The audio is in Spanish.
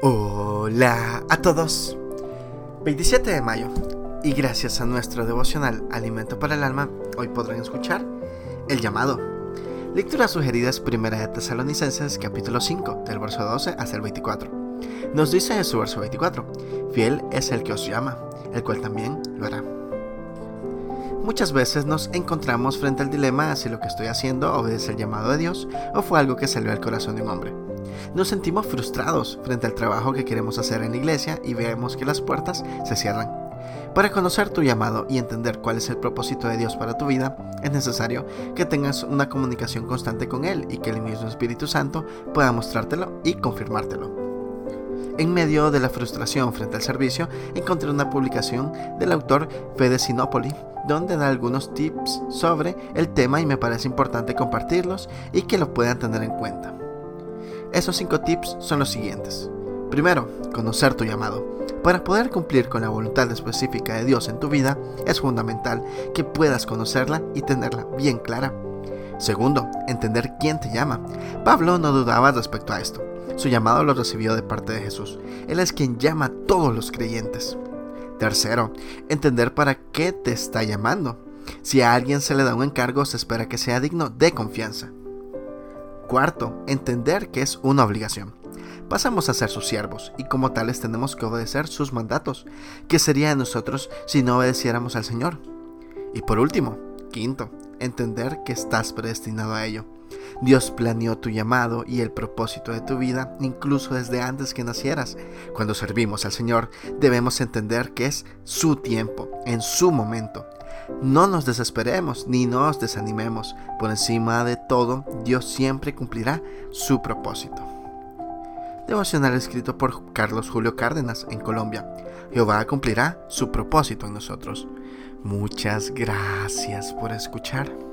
Hola a todos. 27 de mayo. Y gracias a nuestro devocional Alimento para el Alma, hoy podrán escuchar El llamado. Lectura sugerida es Primera de Tesalonicenses capítulo 5, del verso 12 hasta el 24. Nos dice en su verso 24, Fiel es el que os llama, el cual también lo hará. Muchas veces nos encontramos frente al dilema si lo que estoy haciendo obedece el llamado de Dios o fue algo que salió al corazón de un hombre. Nos sentimos frustrados frente al trabajo que queremos hacer en la iglesia y vemos que las puertas se cierran. Para conocer tu llamado y entender cuál es el propósito de Dios para tu vida, es necesario que tengas una comunicación constante con Él y que el mismo Espíritu Santo pueda mostrártelo y confirmártelo. En medio de la frustración frente al servicio, encontré una publicación del autor Fede Sinopoli, donde da algunos tips sobre el tema y me parece importante compartirlos y que lo puedan tener en cuenta. Esos cinco tips son los siguientes. Primero, conocer tu llamado. Para poder cumplir con la voluntad específica de Dios en tu vida, es fundamental que puedas conocerla y tenerla bien clara. Segundo, entender quién te llama. Pablo no dudaba respecto a esto. Su llamado lo recibió de parte de Jesús. Él es quien llama a todos los creyentes. Tercero, entender para qué te está llamando. Si a alguien se le da un encargo, se espera que sea digno de confianza. Cuarto, entender que es una obligación. Pasamos a ser sus siervos y como tales tenemos que obedecer sus mandatos. ¿Qué sería de nosotros si no obedeciéramos al Señor? Y por último, quinto, entender que estás predestinado a ello. Dios planeó tu llamado y el propósito de tu vida incluso desde antes que nacieras. Cuando servimos al Señor debemos entender que es su tiempo, en su momento. No nos desesperemos ni nos desanimemos. Por encima de todo, Dios siempre cumplirá su propósito. Devocional escrito por Carlos Julio Cárdenas en Colombia. Jehová cumplirá su propósito en nosotros. Muchas gracias por escuchar.